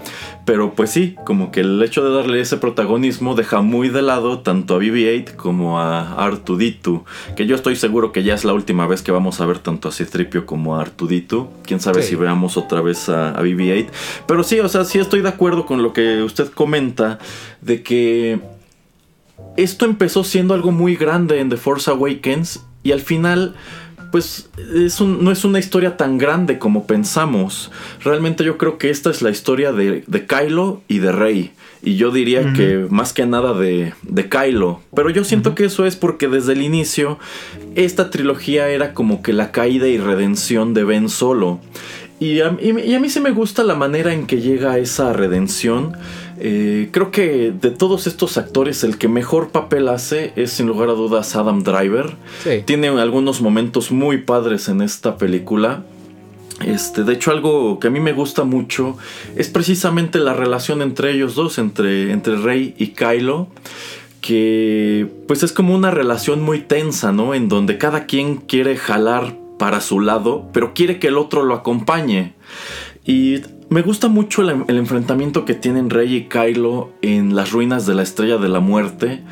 Pero pues sí, como que el hecho de darle ese protagonismo deja muy de lado tanto a BB-8 como a Artuditu. Que yo estoy seguro que ya es la última vez que vamos a ver tanto a Citripio como a Artuditu. Quién sabe si veamos otra vez a, a BB-8. Pero sí, o sea, sí estoy de acuerdo con lo que usted comenta de que esto empezó siendo algo muy grande en The Force Awakens y al final pues no es una historia tan grande como pensamos. Realmente yo creo que esta es la historia de, Kylo y de Rey. Y yo diría que más que nada de, de Kylo. Pero yo siento que eso es porque desde el inicio esta trilogía era como que la caída y redención de Ben Solo. Y a, y a mí sí me gusta la manera en que llega esa redención. Eh, creo que de todos estos actores el que mejor papel hace es sin lugar a dudas Adam Driver. Tiene algunos momentos muy padres en esta película. Este, de hecho, algo que a mí me gusta mucho es precisamente la relación entre ellos dos, entre, entre Rey y Kylo. Que pues es como una relación muy tensa, ¿no? En donde cada quien quiere jalar para su lado, pero quiere que el otro lo acompañe. Y me gusta mucho el, enfrentamiento que tienen Rey y Kylo en las ruinas de la Estrella de la Muerte,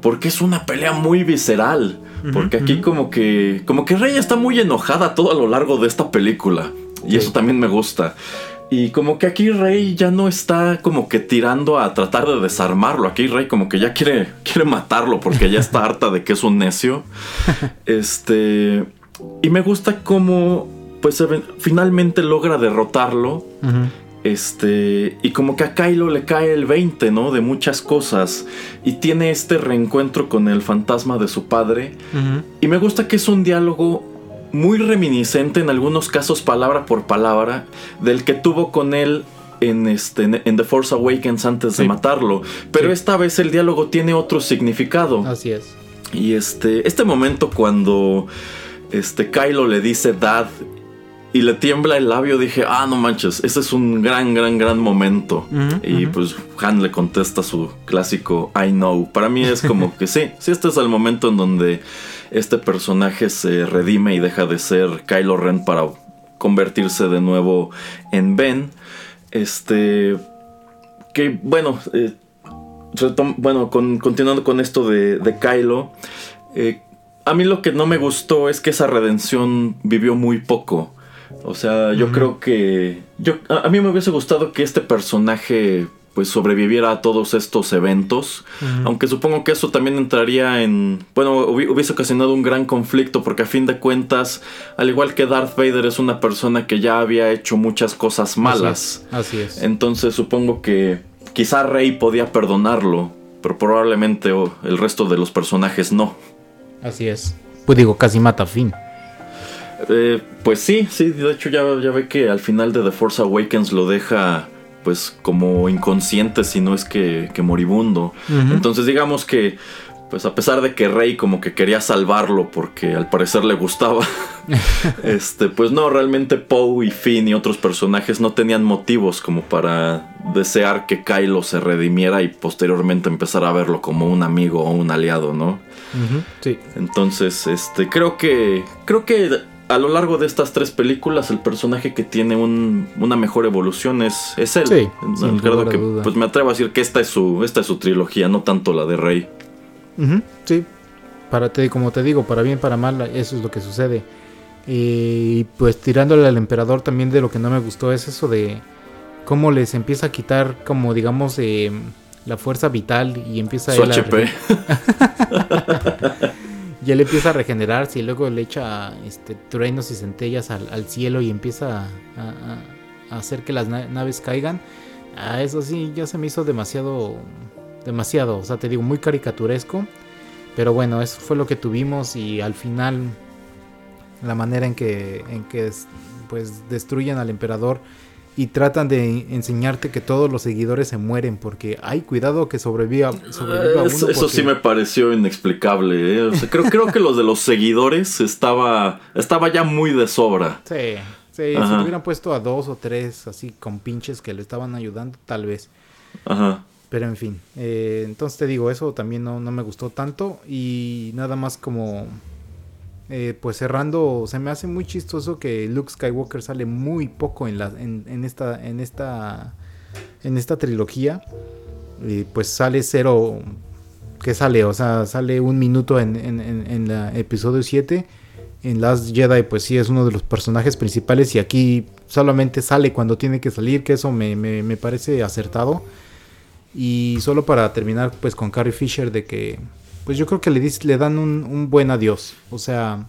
porque es una pelea muy visceral. Porque aquí como que como que Rey está muy enojada todo a lo largo de esta película y eso también me gusta. Y como que aquí Rey ya no está como que tirando a tratar de desarmarlo. Aquí Rey como que ya quiere, quiere matarlo porque ya está harta de que es un necio. Este. Y me gusta como pues finalmente logra derrotarlo. Este, y como que a Kylo le cae el 20, ¿no? De muchas cosas. Y tiene este reencuentro con el fantasma de su padre. Y me gusta que es un diálogo muy reminiscente, en algunos casos palabra por palabra, del que tuvo con él en, este, en The Force Awakens antes de matarlo. Pero esta vez el diálogo tiene otro significado. Así es. Y este, este momento cuando este, Kylo le dice Dad y le tiembla el labio, dije, ah, no manches, ese es un gran, gran, gran momento. y pues Han le contesta su clásico I know. Para mí es como que sí, sí, este es el momento en donde este personaje se redime y deja de ser Kylo Ren para convertirse de nuevo en Ben. Este. Que bueno, eh, bueno, continuando con esto de, de Kylo. Eh, a mí lo que no me gustó es que esa redención vivió muy poco. O sea, yo creo que. Yo, a, mí me hubiese gustado que este personaje pues sobreviviera a todos estos eventos. Aunque supongo que eso también entraría en. Bueno, hubiese ocasionado un gran conflicto. Porque a fin de cuentas, al igual que Darth Vader, es una persona que ya había hecho muchas cosas malas. Así es. Entonces supongo que quizá Rey podía perdonarlo. Pero probablemente el resto de los personajes no. Así es. Pues digo, casi mata a Finn. Eh, pues sí, sí, de hecho ya, ya ve que al final de The Force Awakens lo deja pues como inconsciente si no es que, moribundo. Entonces digamos que pues a pesar de que Rey como que quería salvarlo porque al parecer le gustaba, este, pues no, realmente Poe y Finn y otros personajes no tenían motivos como para desear que Kylo se redimiera y posteriormente empezar a verlo como un amigo o un aliado, ¿no? Sí. Entonces, este, creo que, creo que a lo largo de estas tres películas, el personaje que tiene una mejor evolución es, es él. Sí, que, pues me atrevo a decir que esta es su, esta es su trilogía, no tanto la de Rey. sí, para te, como te digo, para bien, para mal, eso es lo que sucede. Y pues tirándole al emperador también de lo que no me gustó es eso de cómo les empieza a quitar como digamos eh, la fuerza vital y empieza Su HP. y él empieza a regenerarse y luego le echa este, truenos y centellas al, cielo y empieza a, hacer que las naves caigan. Ah, eso sí, ya se me hizo demasiado, demasiado, o sea, te digo, muy caricaturesco. Pero bueno, eso fue lo que tuvimos y al final la manera en que, en que pues destruyen al emperador y tratan de enseñarte que todos los seguidores se mueren porque hay cuidado que sobreviva, sobreviva uno Eso sí me pareció inexplicable. ¿eh? creo, creo que los de los seguidores estaba, estaba ya muy de sobra. Sí, sí si hubieran puesto a dos o tres así con pinches que le estaban ayudando, tal vez. Ajá. Pero en fin, eh, entonces te digo, eso también no, no me gustó tanto y nada más como eh, pues cerrando, se me hace muy chistoso que Luke Skywalker sale muy poco en, la, en, esta, en, esta, en esta trilogía. Y pues sale cero, que sale? O sea, sale un minuto en, en, el episodio 7. En Last Jedi pues sí es uno de los personajes principales y aquí solamente sale cuando tiene que salir, que eso me, me parece acertado. Y solo para terminar pues con Carrie Fisher de que pues yo creo que le, le dan un, buen adiós. O sea,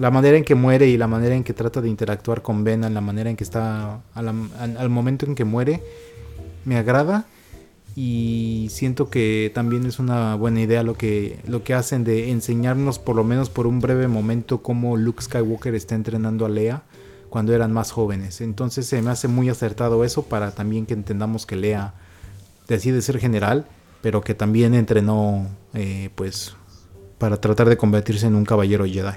la manera en que muere y la manera en que trata de interactuar con Ben, la manera en que está al, momento en que muere, me agrada y siento que también es una buena idea lo que, lo que hacen de enseñarnos por lo menos por un breve momento cómo Luke Skywalker está entrenando a Leia cuando eran más jóvenes. Entonces se me hace muy acertado eso para también que entendamos que Leia decide ser general pero que también entrenó eh, pues para tratar de convertirse en un caballero Jedi.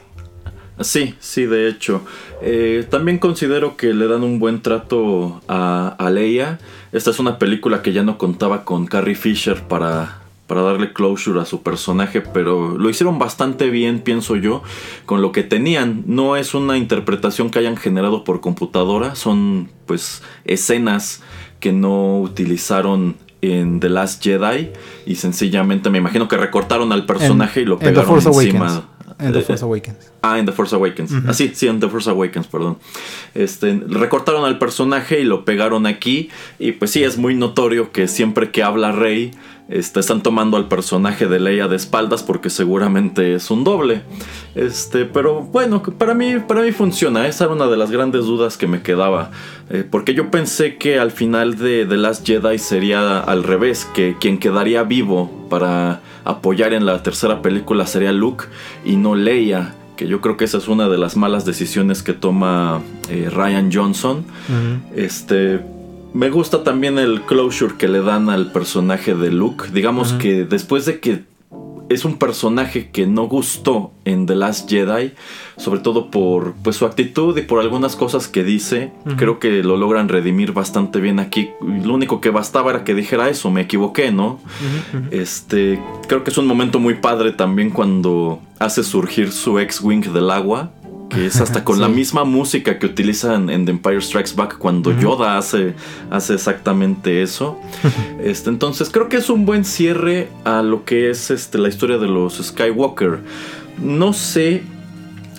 Sí, sí, de hecho. Eh, también considero que le dan un buen trato a, a, Leia. Esta es una película que ya no contaba con Carrie Fisher para, para darle closure a su personaje, pero lo hicieron bastante bien, pienso yo, con lo que tenían. No es una interpretación que hayan generado por computadora, son pues escenas que no utilizaron en The Last Jedi y sencillamente me imagino que recortaron al personaje y lo pegaron encima. En The Force Awakens. Ah, en The Force Awakens. Ah, sí, sí, en The Force Awakens, perdón. Este, recortaron al personaje y lo pegaron aquí. Y pues sí, es muy notorio que siempre que habla Rey, este, están tomando al personaje de Leia de espaldas porque seguramente es un doble. Este, pero bueno, para mí, para mí funciona. Esa era una de las grandes dudas que me quedaba. Eh, porque yo pensé que al final de The Last Jedi sería al revés, que quien quedaría vivo para apoyar en la tercera película sería Luke y no Leia. Que yo creo que esa es una de las malas decisiones que toma eh, Ryan Johnson. Este me gusta también el closure que le dan al personaje de Luke. Digamos que después de que es un personaje que no gustó en The Last Jedi, sobre todo por pues, su actitud y por algunas cosas que dice. Creo que lo logran redimir bastante bien aquí. Lo único que bastaba era que dijera eso, me equivoqué, ¿no? Este, creo que es un momento muy padre también cuando hace surgir su ex-wing del agua que es hasta con la misma música que utilizan en The Empire Strikes Back cuando Yoda hace, hace exactamente eso. Este, entonces creo que es un buen cierre a lo que es este, la historia de los Skywalker. No sé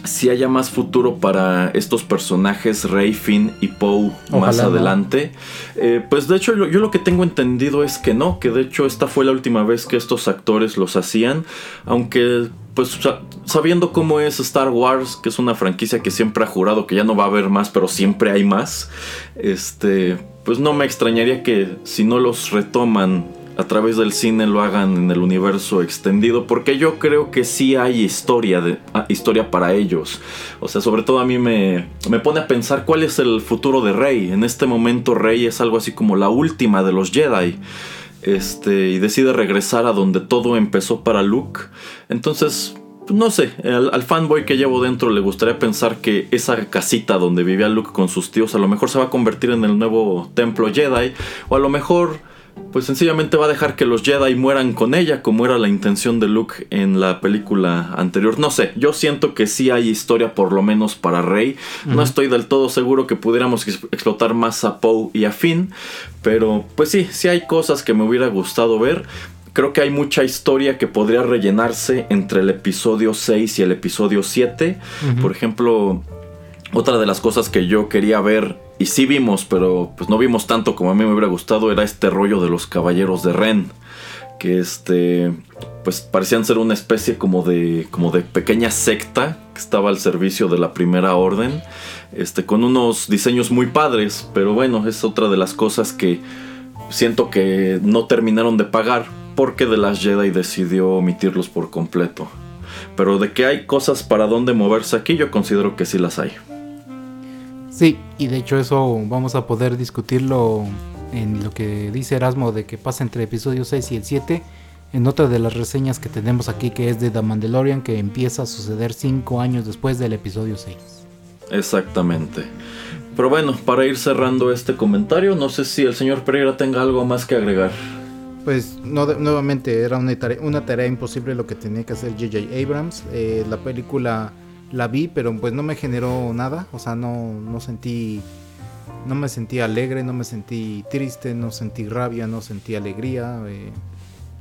si haya más futuro para estos personajes, Rey, Finn y Poe, más adelante. Eh, pues de hecho yo, yo, lo que tengo entendido es que no, que de hecho esta fue la última vez que estos actores los hacían, aunque pues sabiendo cómo es Star Wars, que es una franquicia que siempre ha jurado que ya no va a haber más, pero siempre hay más, este, pues no me extrañaría que si no los retoman a través del cine lo hagan en el universo extendido, porque yo creo que sí hay historia, de, ah, historia para ellos. O sea, sobre todo a mí me, me pone a pensar cuál es el futuro de Rey. En este momento Rey es algo así como la última de los Jedi este, y decide regresar a donde todo empezó para Luke. Entonces, no sé, al, fanboy que llevo dentro le gustaría pensar que esa casita donde vivía Luke con sus tíos a lo mejor se va a convertir en el nuevo templo Jedi, o a lo mejor pues sencillamente va a dejar que los Jedi mueran con ella, como era la intención de Luke en la película anterior. No sé, yo siento que sí hay historia por lo menos para Rey. No estoy del todo seguro que pudiéramos explotar más a Poe y a Finn, pero pues sí, sí hay cosas que me hubiera gustado ver. Creo que hay mucha historia que podría rellenarse entre el episodio 6 y el episodio 7. Por ejemplo, otra de las cosas que yo quería ver y sí vimos, pero pues no vimos tanto como a mí me hubiera gustado, era este rollo de los caballeros de Ren. Que este, pues parecían ser una especie como de, como de pequeña secta que estaba al servicio de la primera orden. Este, con unos diseños muy padres, pero bueno, es otra de las cosas que siento que no terminaron de pagar porque The Last Jedi decidió omitirlos por completo. Pero de que hay cosas para dónde moverse aquí, yo considero que sí las hay. Sí, y de hecho eso vamos a poder discutirlo en lo que dice Erasmo de que pasa entre episodio 6 y el 7, en otra de las reseñas que tenemos aquí que es de The Mandalorian que empieza a suceder 5 años después del episodio 6. Exactamente. Pero bueno, para ir cerrando este comentario, no sé si el señor Pereira tenga algo más que agregar. Pues no, nuevamente era una tarea, una tarea imposible lo que tenía que hacer JJ Abrams. Eh, la película la vi, pero pues no me generó nada, o sea, no, no sentí, no me sentí alegre, no me sentí triste, no sentí rabia, no sentí alegría, eh,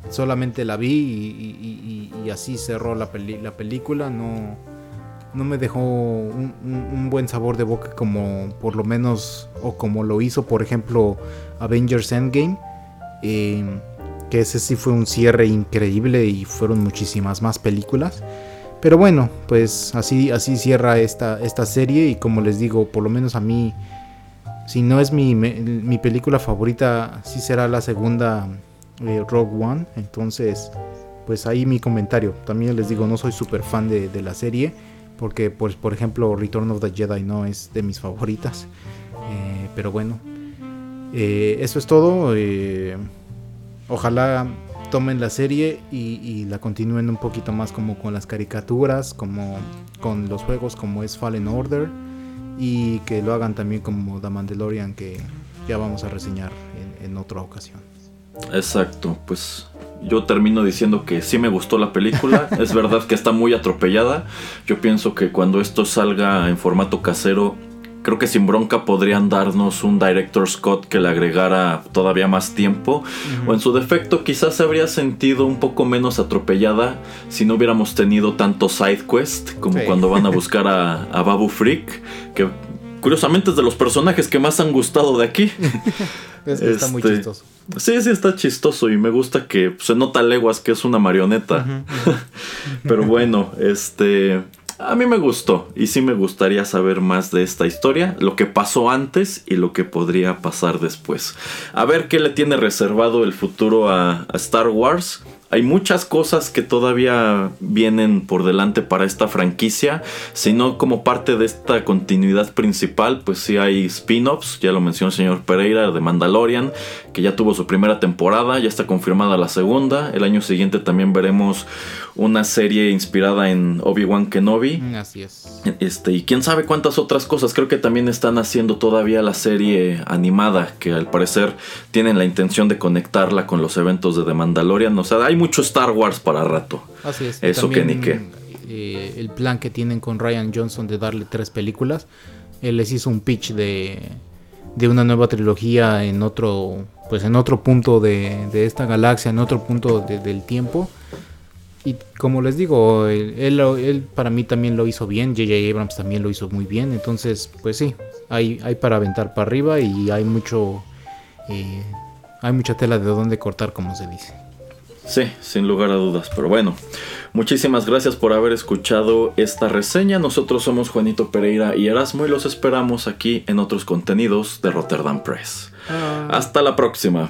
solamente la vi y, así cerró la, la película, no, no me dejó un, buen sabor de boca como por lo menos, o como lo hizo por ejemplo Avengers Endgame. Eh, que ese sí fue un cierre increíble y fueron muchísimas más películas. Pero bueno, pues así, así cierra esta, esta serie y como les digo, por lo menos a mí, si no es mi, mi película favorita, sí será la segunda eh, Rogue One. Entonces, pues ahí mi comentario. También les digo, no soy súper fan de, la serie, porque pues, por ejemplo Return of the Jedi no es de mis favoritas. Eh, pero bueno, eh, eso es todo. ojalá tomen la serie y, la continúen un poquito más como con las caricaturas, como con los juegos como es Fallen Order y que lo hagan también como The Mandalorian que ya vamos a reseñar en, otra ocasión. Exacto, pues yo termino diciendo que sí me gustó la película. es verdad que está muy atropellada. Yo pienso que cuando esto salga en formato casero creo que sin bronca podrían darnos un director Scott que le agregara todavía más tiempo. O en su defecto quizás se habría sentido un poco menos atropellada si no hubiéramos tenido tanto side quest como cuando van a buscar a, Babu Freak, que curiosamente es de los personajes que más han gustado de aquí. es que está muy este, chistoso. Sí, sí, está chistoso y me gusta que se nota leguas que es una marioneta. Pero bueno, este... A mí me gustó y sí me gustaría saber más de esta historia, lo que pasó antes y lo que podría pasar después. A ver qué le tiene reservado el futuro a, Star Wars. Hay muchas cosas que todavía vienen por delante para esta franquicia, sino como parte de esta continuidad principal, pues sí hay spin-offs, ya lo mencionó el señor Pereira de Mandalorian, que ya tuvo su primera temporada, ya está confirmada la segunda, el año siguiente también veremos una serie inspirada en Obi-Wan Kenobi. Mm, así es. Este, y quién sabe cuántas otras cosas. Creo que también están haciendo todavía la serie animada, que al parecer tienen la intención de conectarla con los eventos de The Mandalorian. O sea, hay mucho Star Wars para rato. Así es. Eso que ni qué. Eh, el plan que tienen con Ryan Johnson de darle tres películas. Él les hizo un pitch de, de una nueva trilogía en otro, pues en otro punto de, de esta galaxia, en otro punto del tiempo y como les digo, él, para mí también lo hizo bien, J.J. Abrams también lo hizo muy bien, entonces pues sí, hay, hay para aventar para arriba y hay mucho, eh, hay mucha tela de dónde cortar como se dice. Sí, sin lugar a dudas, pero bueno, muchísimas gracias por haber escuchado esta reseña, nosotros somos Juanito Pereira y Erasmo y los esperamos aquí en otros contenidos de Rotterdam Press. Ah. Hasta la próxima.